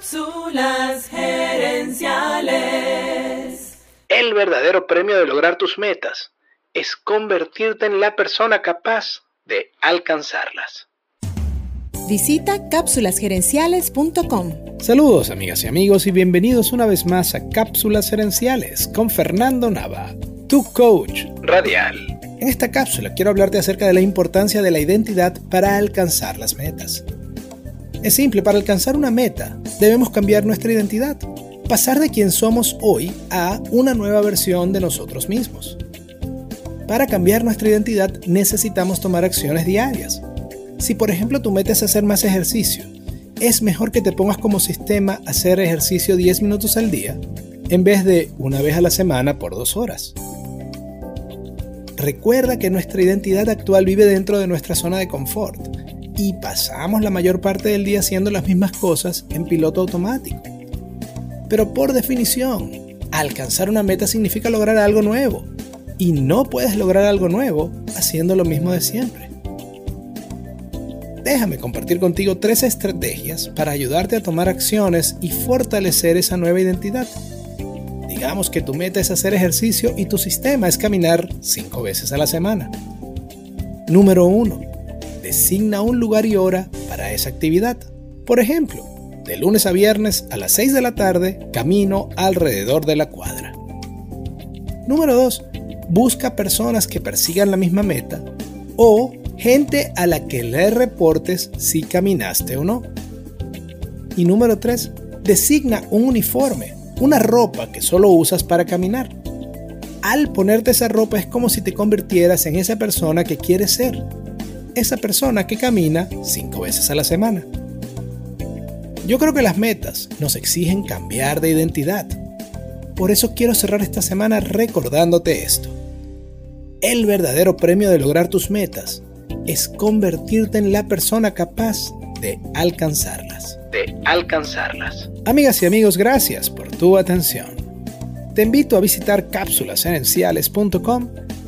Cápsulas gerenciales. El verdadero premio de lograr tus metas es convertirte en la persona capaz de alcanzarlas. Visita cápsulasgerenciales.com. Saludos amigas y amigos y bienvenidos una vez más a Cápsulas Gerenciales con Fernando Nava, tu coach radial. En esta cápsula quiero hablarte acerca de la importancia de la identidad para alcanzar las metas. Es simple, para alcanzar una meta debemos cambiar nuestra identidad, pasar de quien somos hoy a una nueva versión de nosotros mismos. Para cambiar nuestra identidad necesitamos tomar acciones diarias. Si por ejemplo tú metes hacer más ejercicio, es mejor que te pongas como sistema hacer ejercicio 10 minutos al día en vez de una vez a la semana por dos horas. Recuerda que nuestra identidad actual vive dentro de nuestra zona de confort y pasamos la mayor parte del día haciendo las mismas cosas en piloto automático. Pero por definición, alcanzar una meta significa lograr algo nuevo. Y no puedes lograr algo nuevo haciendo lo mismo de siempre. Déjame compartir contigo tres estrategias para ayudarte a tomar acciones y fortalecer esa nueva identidad. Digamos que tu meta es hacer ejercicio y tu sistema es caminar cinco veces a la semana. Número 1 designa un lugar y hora para esa actividad. Por ejemplo, de lunes a viernes a las 6 de la tarde camino alrededor de la cuadra. Número 2. Busca personas que persigan la misma meta o gente a la que le reportes si caminaste o no. Y número 3. Designa un uniforme, una ropa que solo usas para caminar. Al ponerte esa ropa es como si te convirtieras en esa persona que quieres ser esa persona que camina cinco veces a la semana. Yo creo que las metas nos exigen cambiar de identidad. Por eso quiero cerrar esta semana recordándote esto. El verdadero premio de lograr tus metas es convertirte en la persona capaz de alcanzarlas. De alcanzarlas. Amigas y amigos, gracias por tu atención. Te invito a visitar cápsulasenenciales.com